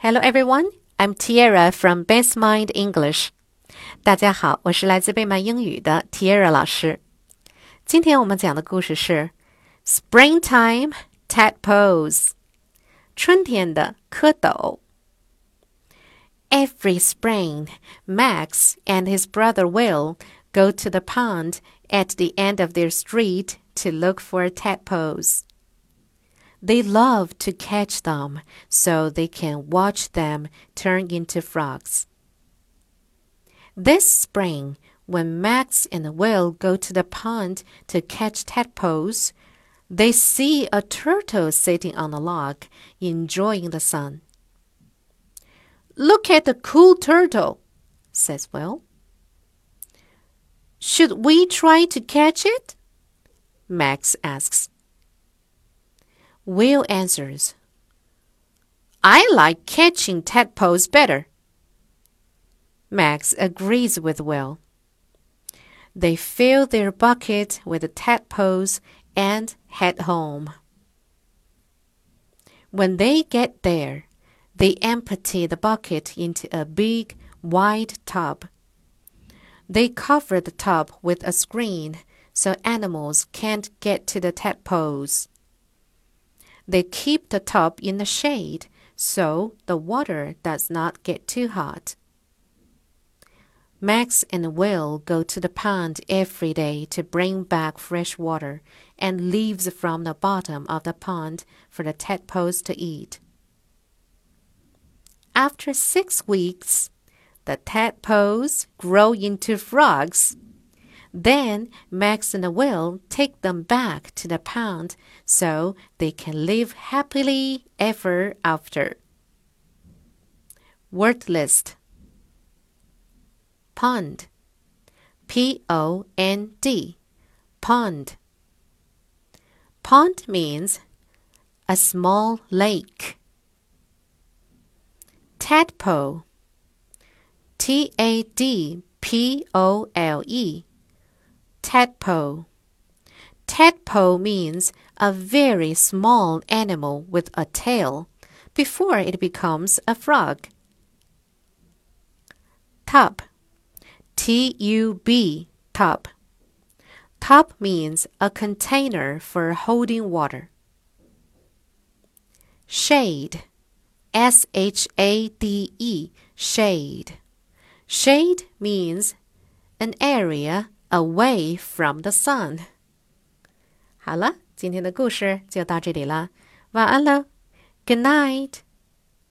Hello everyone, I'm Tiara from Best Mind English. 大家好，我是来自贝曼英语的 Tiara 老师。今天我们讲的故事是 Springtime Tadpoles，春天的蝌蚪。Every spring, Max and his brother Will go to the pond at the end of their street to look for tadpoles. They love to catch them so they can watch them turn into frogs. This spring, when Max and Will go to the pond to catch tadpoles, they see a turtle sitting on a log, enjoying the sun. Look at the cool turtle, says Will. Should we try to catch it? Max asks. Will answers, I like catching tadpoles better. Max agrees with Will. They fill their bucket with the tadpoles and head home. When they get there, they empty the bucket into a big, wide tub. They cover the tub with a screen so animals can't get to the tadpoles. They keep the tub in the shade so the water does not get too hot. Max and Will go to the pond every day to bring back fresh water and leaves from the bottom of the pond for the tadpoles to eat. After six weeks, the tadpoles grow into frogs. Then Max and Will take them back to the pond so they can live happily ever after. Word list. Pond. P O N D. Pond. Pond means a small lake. Tadpole. T A D P O L E Tadpole. Tadpole means a very small animal with a tail before it becomes a frog. Tub. T U B. Tub. Tub means a container for holding water. Shade. S H A D E. Shade. Shade means an area away from the sun. 好了，今天的故事就到这里了，晚安喽，Good night。